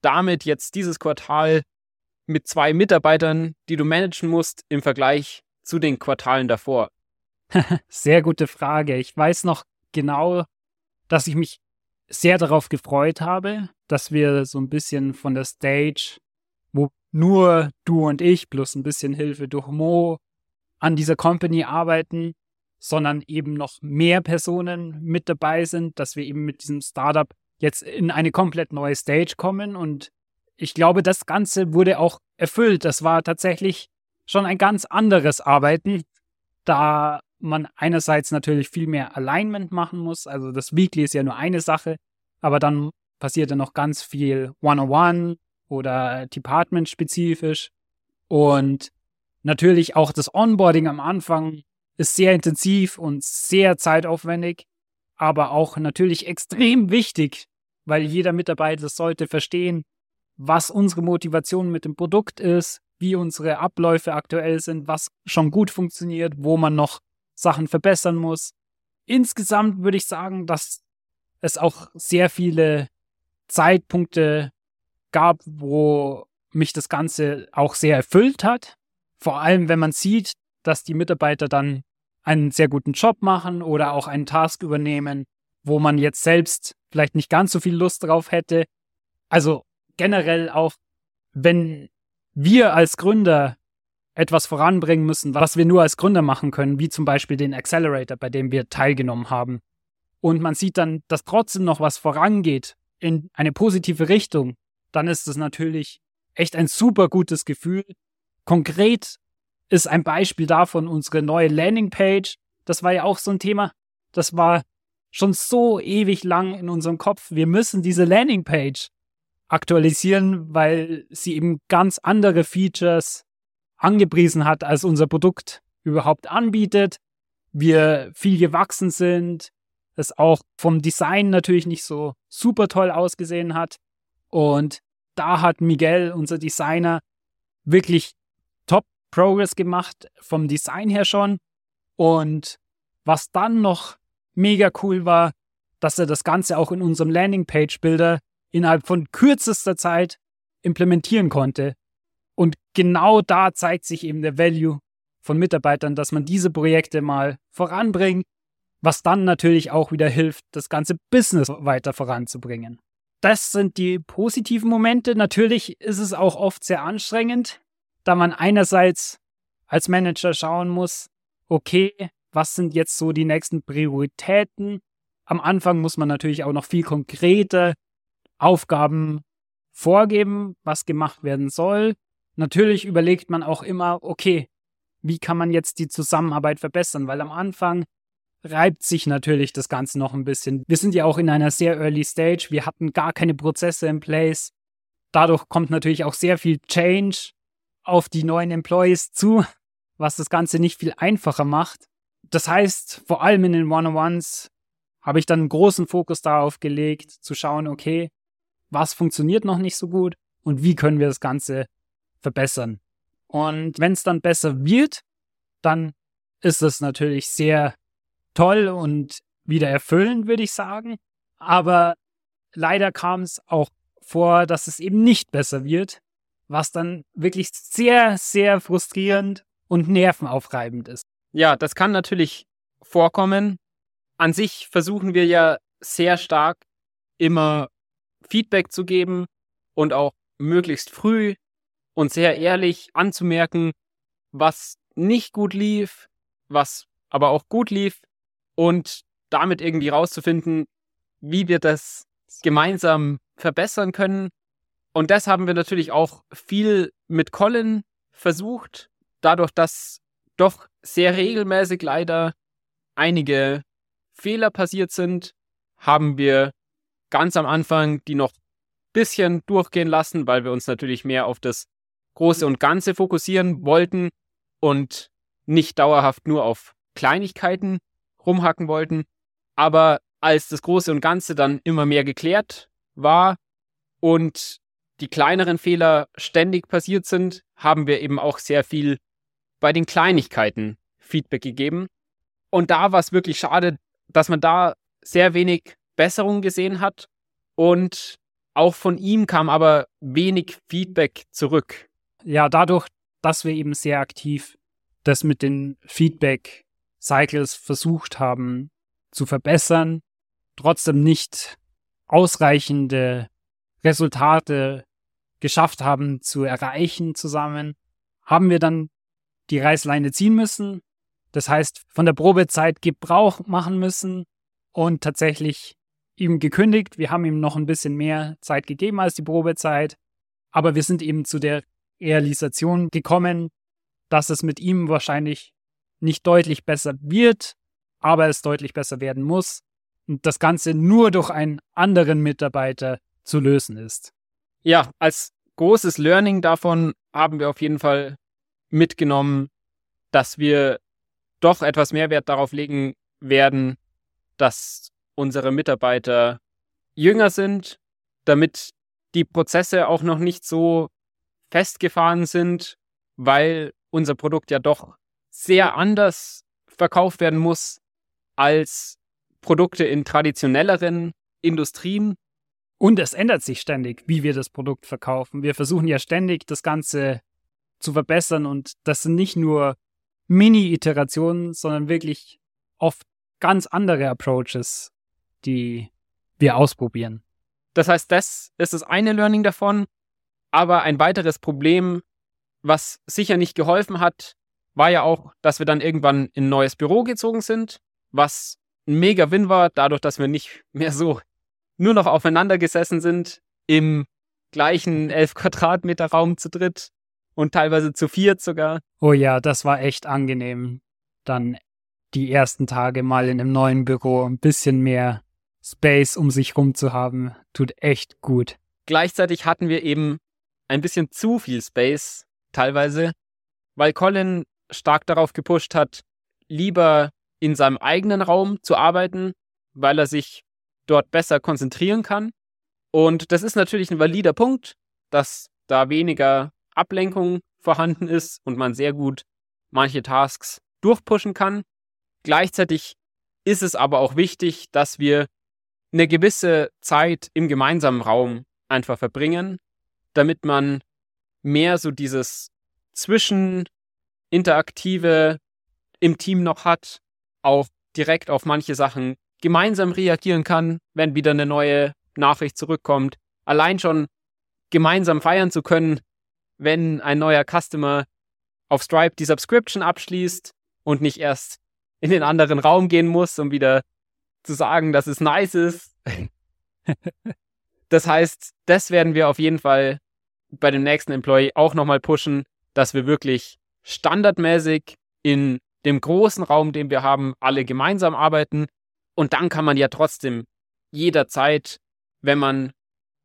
damit jetzt dieses Quartal mit zwei Mitarbeitern, die du managen musst, im Vergleich zu den Quartalen davor? Sehr gute Frage. Ich weiß noch genau, dass ich mich sehr darauf gefreut habe, dass wir so ein bisschen von der Stage, wo nur du und ich plus ein bisschen Hilfe durch Mo an dieser Company arbeiten, sondern eben noch mehr Personen mit dabei sind, dass wir eben mit diesem Startup jetzt in eine komplett neue Stage kommen. Und ich glaube, das Ganze wurde auch erfüllt. Das war tatsächlich schon ein ganz anderes Arbeiten, da man einerseits natürlich viel mehr Alignment machen muss. Also das Weekly ist ja nur eine Sache, aber dann passiert ja noch ganz viel One-on-One oder Department-spezifisch. Und natürlich auch das Onboarding am Anfang ist sehr intensiv und sehr zeitaufwendig, aber auch natürlich extrem wichtig, weil jeder Mitarbeiter sollte verstehen, was unsere Motivation mit dem Produkt ist, wie unsere Abläufe aktuell sind, was schon gut funktioniert, wo man noch Sachen verbessern muss. Insgesamt würde ich sagen, dass es auch sehr viele Zeitpunkte gab, wo mich das Ganze auch sehr erfüllt hat. Vor allem, wenn man sieht, dass die Mitarbeiter dann einen sehr guten Job machen oder auch einen Task übernehmen, wo man jetzt selbst vielleicht nicht ganz so viel Lust drauf hätte. Also generell auch, wenn wir als Gründer etwas voranbringen müssen, was wir nur als Gründer machen können, wie zum Beispiel den Accelerator, bei dem wir teilgenommen haben. Und man sieht dann, dass trotzdem noch was vorangeht in eine positive Richtung, dann ist es natürlich echt ein super gutes Gefühl. Konkret ist ein Beispiel davon unsere neue Landingpage. Das war ja auch so ein Thema. Das war schon so ewig lang in unserem Kopf. Wir müssen diese Landingpage aktualisieren, weil sie eben ganz andere Features angepriesen hat, als unser Produkt überhaupt anbietet. Wir viel gewachsen sind, es auch vom Design natürlich nicht so super toll ausgesehen hat. Und da hat Miguel, unser Designer, wirklich top Progress gemacht, vom Design her schon. Und was dann noch mega cool war, dass er das Ganze auch in unserem Landingpage-Builder innerhalb von kürzester Zeit implementieren konnte. Und genau da zeigt sich eben der Value von Mitarbeitern, dass man diese Projekte mal voranbringt, was dann natürlich auch wieder hilft, das ganze Business weiter voranzubringen. Das sind die positiven Momente. Natürlich ist es auch oft sehr anstrengend, da man einerseits als Manager schauen muss, okay, was sind jetzt so die nächsten Prioritäten? Am Anfang muss man natürlich auch noch viel konkreter Aufgaben vorgeben, was gemacht werden soll. Natürlich überlegt man auch immer, okay, wie kann man jetzt die Zusammenarbeit verbessern? Weil am Anfang reibt sich natürlich das Ganze noch ein bisschen. Wir sind ja auch in einer sehr early Stage. Wir hatten gar keine Prozesse in place. Dadurch kommt natürlich auch sehr viel Change auf die neuen Employees zu, was das Ganze nicht viel einfacher macht. Das heißt, vor allem in den One-on-Ones habe ich dann einen großen Fokus darauf gelegt, zu schauen, okay, was funktioniert noch nicht so gut und wie können wir das Ganze verbessern. Und wenn es dann besser wird, dann ist es natürlich sehr toll und wieder erfüllend, würde ich sagen. Aber leider kam es auch vor, dass es eben nicht besser wird, was dann wirklich sehr, sehr frustrierend und nervenaufreibend ist. Ja, das kann natürlich vorkommen. An sich versuchen wir ja sehr stark immer Feedback zu geben und auch möglichst früh und sehr ehrlich anzumerken, was nicht gut lief, was aber auch gut lief und damit irgendwie rauszufinden, wie wir das gemeinsam verbessern können. Und das haben wir natürlich auch viel mit Colin versucht, dadurch, dass doch sehr regelmäßig leider einige Fehler passiert sind, haben wir ganz am Anfang die noch bisschen durchgehen lassen, weil wir uns natürlich mehr auf das Große und Ganze fokussieren wollten und nicht dauerhaft nur auf Kleinigkeiten rumhacken wollten. Aber als das Große und Ganze dann immer mehr geklärt war und die kleineren Fehler ständig passiert sind, haben wir eben auch sehr viel bei den Kleinigkeiten Feedback gegeben. Und da war es wirklich schade, dass man da sehr wenig Besserung gesehen hat. Und auch von ihm kam aber wenig Feedback zurück. Ja, dadurch, dass wir eben sehr aktiv das mit den Feedback-Cycles versucht haben zu verbessern, trotzdem nicht ausreichende Resultate geschafft haben zu erreichen zusammen, haben wir dann die Reißleine ziehen müssen. Das heißt, von der Probezeit Gebrauch machen müssen und tatsächlich ihm gekündigt. Wir haben ihm noch ein bisschen mehr Zeit gegeben als die Probezeit, aber wir sind eben zu der Realisation gekommen, dass es mit ihm wahrscheinlich nicht deutlich besser wird, aber es deutlich besser werden muss und das Ganze nur durch einen anderen Mitarbeiter zu lösen ist. Ja, als großes Learning davon haben wir auf jeden Fall mitgenommen, dass wir doch etwas mehr Wert darauf legen werden, dass unsere Mitarbeiter jünger sind, damit die Prozesse auch noch nicht so festgefahren sind, weil unser Produkt ja doch sehr anders verkauft werden muss als Produkte in traditionelleren Industrien. Und es ändert sich ständig, wie wir das Produkt verkaufen. Wir versuchen ja ständig, das Ganze zu verbessern und das sind nicht nur Mini-Iterationen, sondern wirklich oft ganz andere Approaches, die wir ausprobieren. Das heißt, das ist das eine Learning davon. Aber ein weiteres Problem, was sicher nicht geholfen hat, war ja auch, dass wir dann irgendwann in ein neues Büro gezogen sind, was ein mega Win war, dadurch, dass wir nicht mehr so nur noch aufeinander gesessen sind im gleichen 11 Quadratmeter Raum zu dritt und teilweise zu viert sogar. Oh ja, das war echt angenehm. Dann die ersten Tage mal in einem neuen Büro ein bisschen mehr Space um sich rum zu haben, tut echt gut. Gleichzeitig hatten wir eben ein bisschen zu viel Space teilweise, weil Colin stark darauf gepusht hat, lieber in seinem eigenen Raum zu arbeiten, weil er sich dort besser konzentrieren kann. Und das ist natürlich ein valider Punkt, dass da weniger Ablenkung vorhanden ist und man sehr gut manche Tasks durchpushen kann. Gleichzeitig ist es aber auch wichtig, dass wir eine gewisse Zeit im gemeinsamen Raum einfach verbringen, damit man mehr so dieses Zwischeninteraktive im Team noch hat, auch direkt auf manche Sachen gemeinsam reagieren kann, wenn wieder eine neue Nachricht zurückkommt. Allein schon gemeinsam feiern zu können, wenn ein neuer Customer auf Stripe die Subscription abschließt und nicht erst in den anderen Raum gehen muss, um wieder zu sagen, dass es nice ist. das heißt, das werden wir auf jeden Fall bei dem nächsten Employee auch nochmal pushen, dass wir wirklich standardmäßig in dem großen Raum, den wir haben, alle gemeinsam arbeiten. Und dann kann man ja trotzdem jederzeit, wenn man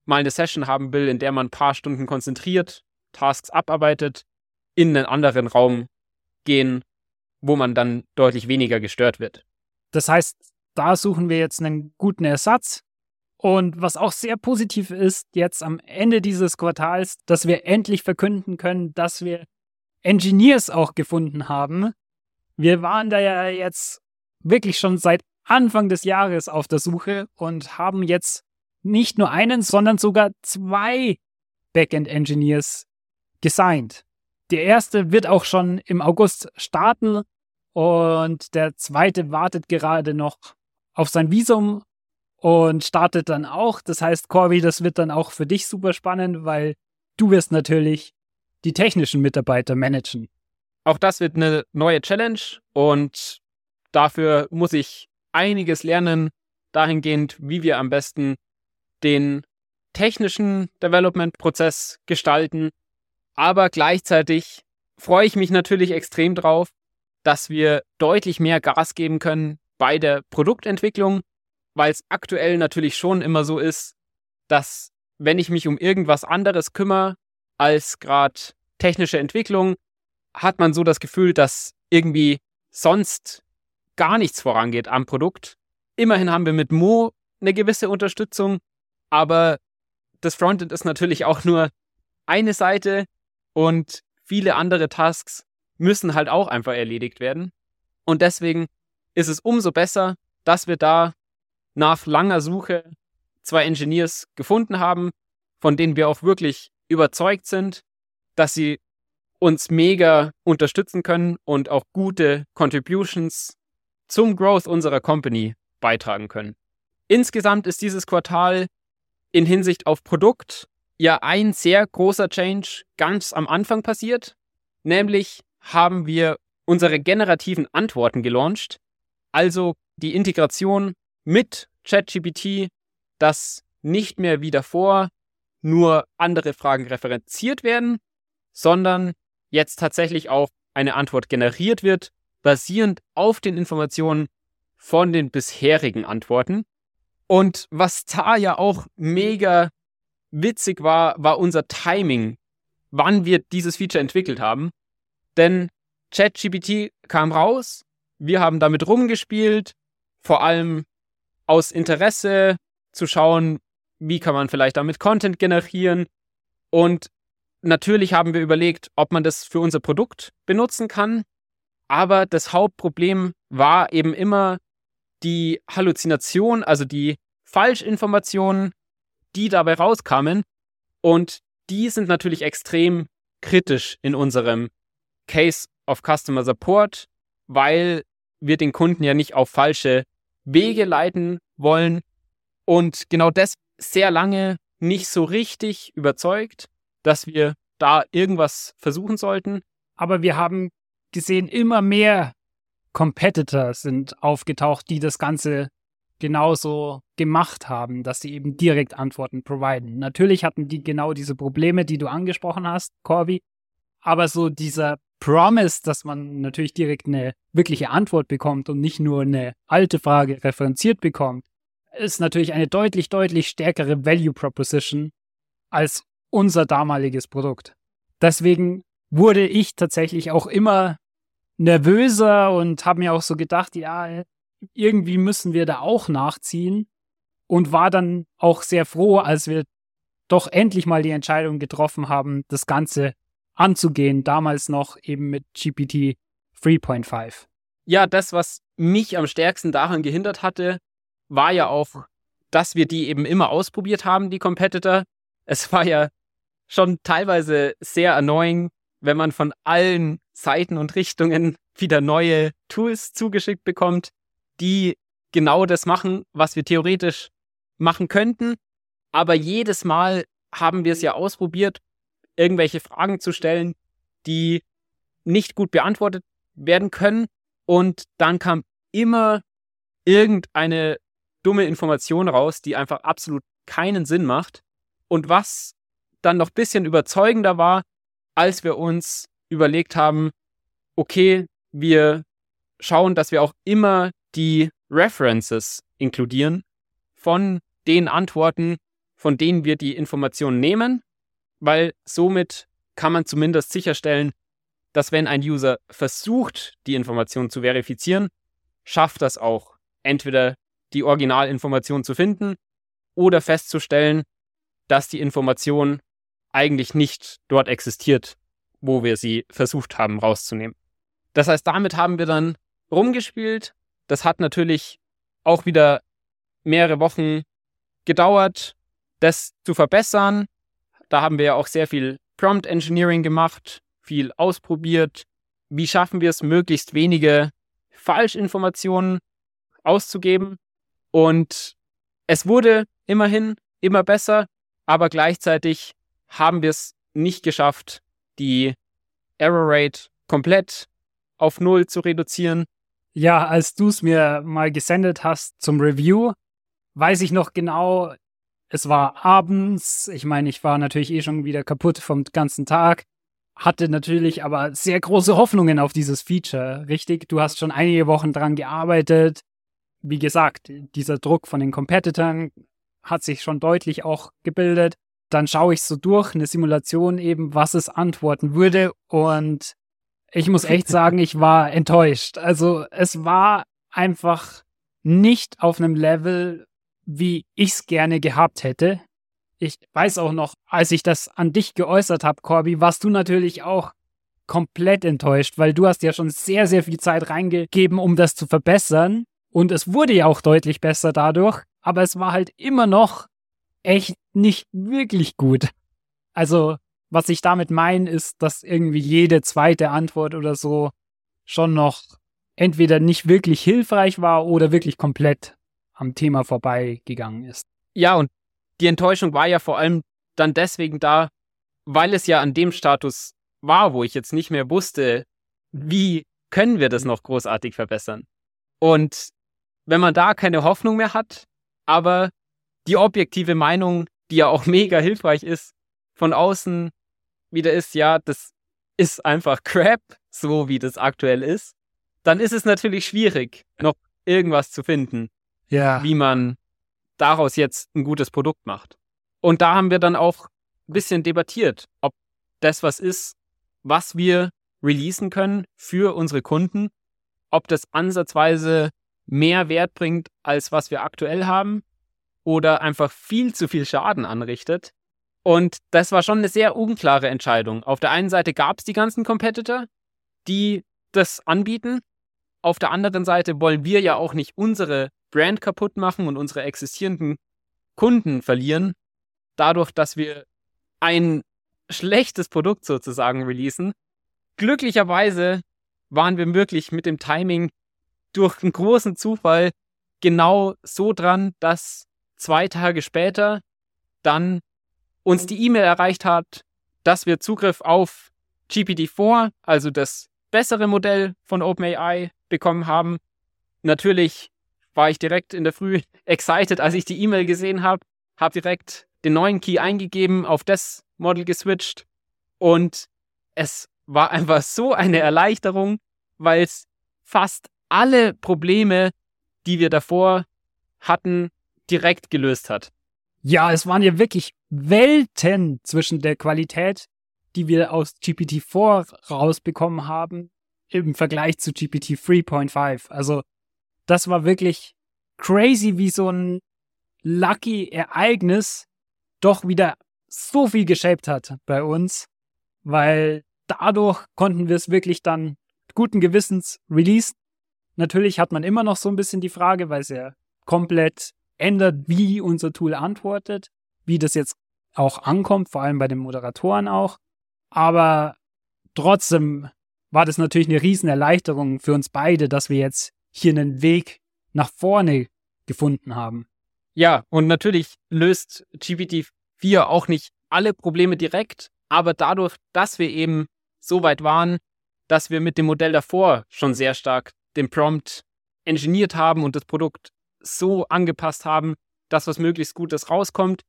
mal eine Session haben will, in der man ein paar Stunden konzentriert Tasks abarbeitet, in einen anderen Raum gehen, wo man dann deutlich weniger gestört wird. Das heißt, da suchen wir jetzt einen guten Ersatz. Und was auch sehr positiv ist, jetzt am Ende dieses Quartals, dass wir endlich verkünden können, dass wir Engineers auch gefunden haben. Wir waren da ja jetzt wirklich schon seit Anfang des Jahres auf der Suche und haben jetzt nicht nur einen, sondern sogar zwei Backend-Engineers gesigned. Der erste wird auch schon im August starten und der zweite wartet gerade noch auf sein Visum und startet dann auch. Das heißt, Corby, das wird dann auch für dich super spannend, weil du wirst natürlich die technischen Mitarbeiter managen. Auch das wird eine neue Challenge und dafür muss ich einiges lernen, dahingehend, wie wir am besten den technischen Development-Prozess gestalten aber gleichzeitig freue ich mich natürlich extrem drauf, dass wir deutlich mehr Gas geben können bei der Produktentwicklung, weil es aktuell natürlich schon immer so ist, dass wenn ich mich um irgendwas anderes kümmere als gerade technische Entwicklung, hat man so das Gefühl, dass irgendwie sonst gar nichts vorangeht am Produkt. Immerhin haben wir mit Mo eine gewisse Unterstützung, aber das Frontend ist natürlich auch nur eine Seite und viele andere Tasks müssen halt auch einfach erledigt werden. Und deswegen ist es umso besser, dass wir da nach langer Suche zwei Engineers gefunden haben, von denen wir auch wirklich überzeugt sind, dass sie uns mega unterstützen können und auch gute Contributions zum Growth unserer Company beitragen können. Insgesamt ist dieses Quartal in Hinsicht auf Produkt ja ein sehr großer Change ganz am Anfang passiert, nämlich haben wir unsere generativen Antworten gelauncht, also die Integration mit ChatGPT, dass nicht mehr wie davor nur andere Fragen referenziert werden, sondern jetzt tatsächlich auch eine Antwort generiert wird, basierend auf den Informationen von den bisherigen Antworten. Und was da ja auch mega witzig war, war unser Timing, wann wir dieses Feature entwickelt haben. Denn ChatGPT kam raus, wir haben damit rumgespielt, vor allem aus Interesse zu schauen, wie kann man vielleicht damit Content generieren. Und natürlich haben wir überlegt, ob man das für unser Produkt benutzen kann. Aber das Hauptproblem war eben immer die Halluzination, also die Falschinformationen, die dabei rauskamen. Und die sind natürlich extrem kritisch in unserem Case of Customer Support, weil wir den Kunden ja nicht auf falsche Wege leiten wollen. Und genau das sehr lange nicht so richtig überzeugt, dass wir da irgendwas versuchen sollten. Aber wir haben gesehen, immer mehr Competitor sind aufgetaucht, die das Ganze genauso gemacht haben, dass sie eben direkt Antworten providen. Natürlich hatten die genau diese Probleme, die du angesprochen hast, Corby, aber so dieser Promise, dass man natürlich direkt eine wirkliche Antwort bekommt und nicht nur eine alte Frage referenziert bekommt, ist natürlich eine deutlich, deutlich stärkere Value Proposition als unser damaliges Produkt. Deswegen wurde ich tatsächlich auch immer nervöser und habe mir auch so gedacht, ja, irgendwie müssen wir da auch nachziehen und war dann auch sehr froh, als wir doch endlich mal die Entscheidung getroffen haben, das Ganze anzugehen, damals noch eben mit GPT 3.5. Ja, das, was mich am stärksten daran gehindert hatte, war ja auch, dass wir die eben immer ausprobiert haben, die Competitor. Es war ja schon teilweise sehr annoying, wenn man von allen Seiten und Richtungen wieder neue Tools zugeschickt bekommt, die genau das machen, was wir theoretisch machen könnten. Aber jedes Mal haben wir es ja ausprobiert, irgendwelche Fragen zu stellen, die nicht gut beantwortet werden können. Und dann kam immer irgendeine dumme Information raus, die einfach absolut keinen Sinn macht. Und was dann noch ein bisschen überzeugender war, als wir uns überlegt haben, okay, wir schauen, dass wir auch immer die References inkludieren von den Antworten, von denen wir die Informationen nehmen, weil somit kann man zumindest sicherstellen, dass wenn ein User versucht, die Information zu verifizieren, schafft das auch entweder die Originalinformation zu finden oder festzustellen, dass die Information eigentlich nicht dort existiert, wo wir sie versucht haben rauszunehmen. Das heißt, damit haben wir dann rumgespielt. Das hat natürlich auch wieder mehrere Wochen gedauert, das zu verbessern. Da haben wir ja auch sehr viel Prompt Engineering gemacht, viel ausprobiert. Wie schaffen wir es, möglichst wenige Falschinformationen auszugeben? Und es wurde immerhin immer besser, aber gleichzeitig haben wir es nicht geschafft, die Error Rate komplett auf Null zu reduzieren. Ja, als du es mir mal gesendet hast zum Review, weiß ich noch genau, es war abends. Ich meine, ich war natürlich eh schon wieder kaputt vom ganzen Tag. Hatte natürlich aber sehr große Hoffnungen auf dieses Feature, richtig? Du hast schon einige Wochen dran gearbeitet. Wie gesagt, dieser Druck von den Competitoren hat sich schon deutlich auch gebildet. dann schaue ich so durch, eine Simulation eben, was es antworten würde. Und ich muss echt sagen, ich war enttäuscht. Also es war einfach nicht auf einem Level, wie ich es gerne gehabt hätte. Ich weiß auch noch, als ich das an dich geäußert habe, Corby, warst du natürlich auch komplett enttäuscht, weil du hast ja schon sehr, sehr viel Zeit reingegeben, um das zu verbessern. Und es wurde ja auch deutlich besser dadurch, aber es war halt immer noch echt nicht wirklich gut. Also, was ich damit meine, ist, dass irgendwie jede zweite Antwort oder so schon noch entweder nicht wirklich hilfreich war oder wirklich komplett am Thema vorbeigegangen ist. Ja, und die Enttäuschung war ja vor allem dann deswegen da, weil es ja an dem Status war, wo ich jetzt nicht mehr wusste, wie können wir das noch großartig verbessern. Und wenn man da keine Hoffnung mehr hat, aber die objektive Meinung, die ja auch mega hilfreich ist, von außen wieder ist, ja, das ist einfach Crap, so wie das aktuell ist, dann ist es natürlich schwierig, noch irgendwas zu finden, ja. wie man daraus jetzt ein gutes Produkt macht. Und da haben wir dann auch ein bisschen debattiert, ob das was ist, was wir releasen können für unsere Kunden, ob das ansatzweise mehr Wert bringt, als was wir aktuell haben oder einfach viel zu viel Schaden anrichtet. Und das war schon eine sehr unklare Entscheidung. Auf der einen Seite gab es die ganzen Competitor, die das anbieten. Auf der anderen Seite wollen wir ja auch nicht unsere Brand kaputt machen und unsere existierenden Kunden verlieren, dadurch, dass wir ein schlechtes Produkt sozusagen releasen. Glücklicherweise waren wir wirklich mit dem Timing durch einen großen Zufall genau so dran, dass zwei Tage später dann uns die E-Mail erreicht hat, dass wir Zugriff auf GPT-4, also das bessere Modell von OpenAI, bekommen haben. Natürlich war ich direkt in der Früh excited, als ich die E-Mail gesehen habe, habe direkt den neuen Key eingegeben, auf das Model geswitcht und es war einfach so eine Erleichterung, weil es fast alle Probleme, die wir davor hatten, direkt gelöst hat. Ja, es waren ja wirklich Welten zwischen der Qualität, die wir aus GPT-4 rausbekommen haben, im Vergleich zu GPT 3.5. Also, das war wirklich crazy, wie so ein lucky Ereignis doch wieder so viel geshaped hat bei uns, weil dadurch konnten wir es wirklich dann guten Gewissens releasen. Natürlich hat man immer noch so ein bisschen die Frage, weil es ja komplett ändert, wie unser Tool antwortet, wie das jetzt auch ankommt, vor allem bei den Moderatoren auch. Aber trotzdem war das natürlich eine Riesenerleichterung für uns beide, dass wir jetzt hier einen Weg nach vorne gefunden haben. Ja, und natürlich löst GPT-4 auch nicht alle Probleme direkt, aber dadurch, dass wir eben so weit waren, dass wir mit dem Modell davor schon sehr stark den Prompt engineert haben und das Produkt so angepasst haben, dass was möglichst Gutes rauskommt,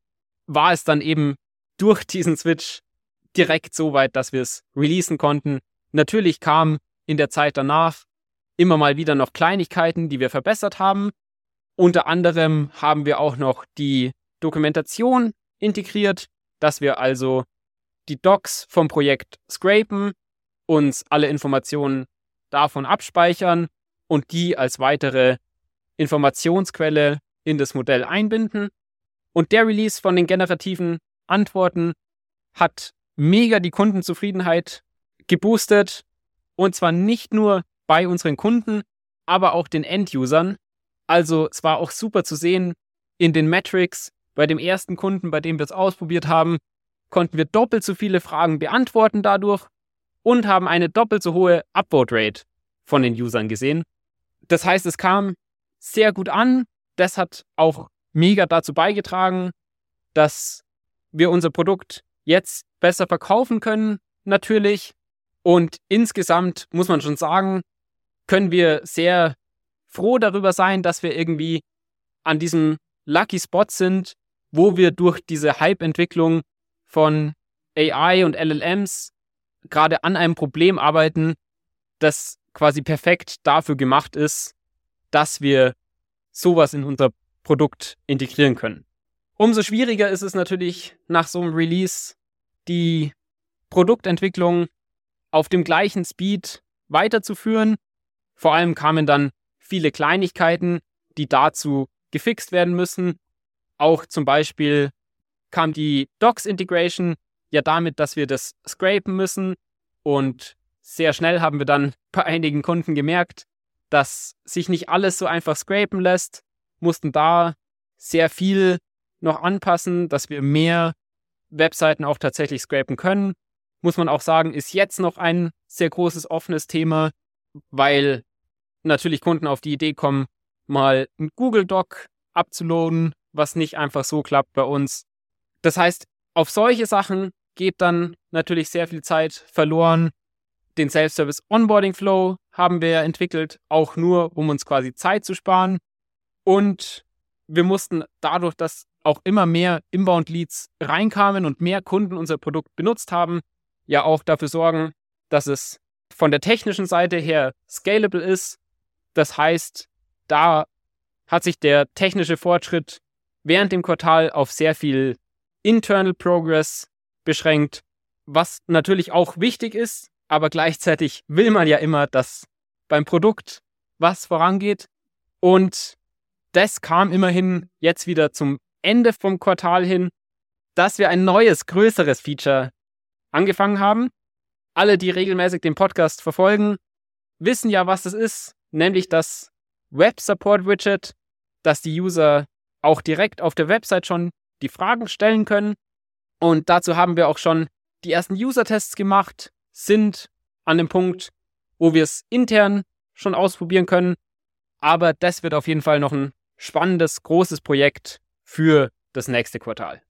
war es dann eben durch diesen Switch direkt so weit, dass wir es releasen konnten. Natürlich kamen in der Zeit danach immer mal wieder noch Kleinigkeiten, die wir verbessert haben. Unter anderem haben wir auch noch die Dokumentation integriert, dass wir also die Docs vom Projekt scrapen, uns alle Informationen davon abspeichern und die als weitere Informationsquelle in das Modell einbinden. Und der Release von den generativen Antworten hat mega die Kundenzufriedenheit geboostet. Und zwar nicht nur bei unseren Kunden, aber auch den End-Usern. Also es war auch super zu sehen in den Metrics. Bei dem ersten Kunden, bei dem wir es ausprobiert haben, konnten wir doppelt so viele Fragen beantworten dadurch und haben eine doppelt so hohe Upvote Rate von den Usern gesehen. Das heißt, es kam sehr gut an. Das hat auch mega dazu beigetragen, dass wir unser Produkt jetzt besser verkaufen können, natürlich. Und insgesamt muss man schon sagen, können wir sehr froh darüber sein, dass wir irgendwie an diesem Lucky Spot sind, wo wir durch diese Hype-Entwicklung von AI und LLMs gerade an einem Problem arbeiten, das quasi perfekt dafür gemacht ist, dass wir sowas in unser Produkt integrieren können. Umso schwieriger ist es natürlich nach so einem Release die Produktentwicklung auf dem gleichen Speed weiterzuführen. Vor allem kamen dann viele Kleinigkeiten, die dazu gefixt werden müssen. Auch zum Beispiel kam die Docs Integration ja damit, dass wir das scrapen müssen und sehr schnell haben wir dann bei einigen Kunden gemerkt, dass sich nicht alles so einfach scrapen lässt, mussten da sehr viel noch anpassen, dass wir mehr Webseiten auch tatsächlich scrapen können. Muss man auch sagen, ist jetzt noch ein sehr großes offenes Thema, weil natürlich Kunden auf die Idee kommen, mal ein Google Doc abzuladen, was nicht einfach so klappt bei uns. Das heißt, auf solche Sachen geht dann natürlich sehr viel Zeit verloren. Den Self-Service Onboarding Flow haben wir entwickelt, auch nur, um uns quasi Zeit zu sparen. Und wir mussten dadurch, dass auch immer mehr Inbound-Leads reinkamen und mehr Kunden unser Produkt benutzt haben, ja auch dafür sorgen, dass es von der technischen Seite her scalable ist. Das heißt, da hat sich der technische Fortschritt während dem Quartal auf sehr viel Internal Progress beschränkt, was natürlich auch wichtig ist, aber gleichzeitig will man ja immer, dass beim Produkt was vorangeht. Und das kam immerhin jetzt wieder zum Ende vom Quartal hin, dass wir ein neues, größeres Feature angefangen haben. Alle, die regelmäßig den Podcast verfolgen, wissen ja, was das ist, nämlich das Web Support Widget, dass die User auch direkt auf der Website schon die Fragen stellen können. Und dazu haben wir auch schon die ersten User-Tests gemacht, sind an dem Punkt, wo wir es intern schon ausprobieren können. Aber das wird auf jeden Fall noch ein spannendes, großes Projekt für das nächste Quartal.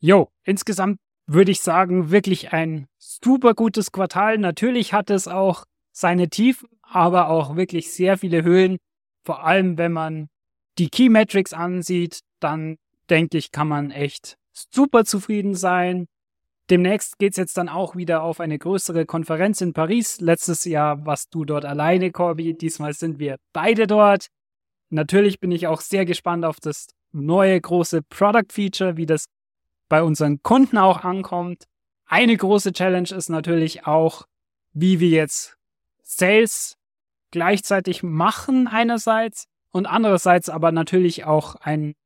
Jo, insgesamt würde ich sagen, wirklich ein super gutes Quartal. Natürlich hat es auch seine Tiefen, aber auch wirklich sehr viele Höhen. Vor allem, wenn man die Key Metrics ansieht, dann denke ich, kann man echt super zufrieden sein. Demnächst geht's jetzt dann auch wieder auf eine größere Konferenz in Paris. Letztes Jahr warst du dort alleine, Corby. Diesmal sind wir beide dort. Natürlich bin ich auch sehr gespannt auf das neue große Product Feature, wie das bei unseren Kunden auch ankommt. Eine große Challenge ist natürlich auch, wie wir jetzt Sales gleichzeitig machen einerseits und andererseits aber natürlich auch einen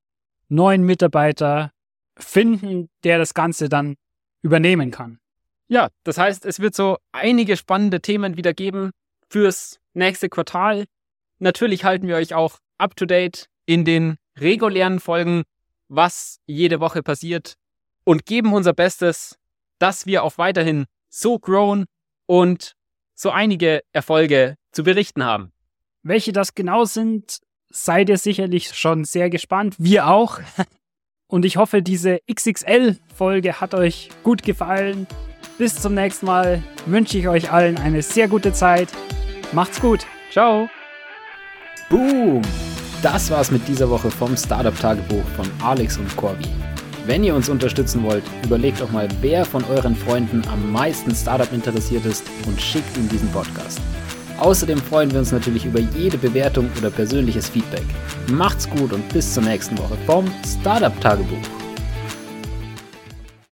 neuen Mitarbeiter finden, der das Ganze dann übernehmen kann. Ja, das heißt, es wird so einige spannende Themen wieder geben fürs nächste Quartal. Natürlich halten wir euch auch up to date in den regulären Folgen, was jede Woche passiert und geben unser Bestes, dass wir auch weiterhin so grown und so einige Erfolge zu berichten haben. Welche das genau sind, seid ihr sicherlich schon sehr gespannt. Wir auch. Und ich hoffe, diese XXL-Folge hat euch gut gefallen. Bis zum nächsten Mal wünsche ich euch allen eine sehr gute Zeit. Macht's gut. Ciao. Boom. Das war's mit dieser Woche vom Startup-Tagebuch von Alex und Corby. Wenn ihr uns unterstützen wollt, überlegt doch mal, wer von euren Freunden am meisten Startup interessiert ist und schickt ihm diesen Podcast. Außerdem freuen wir uns natürlich über jede Bewertung oder persönliches Feedback. Macht's gut und bis zur nächsten Woche vom Startup Tagebuch.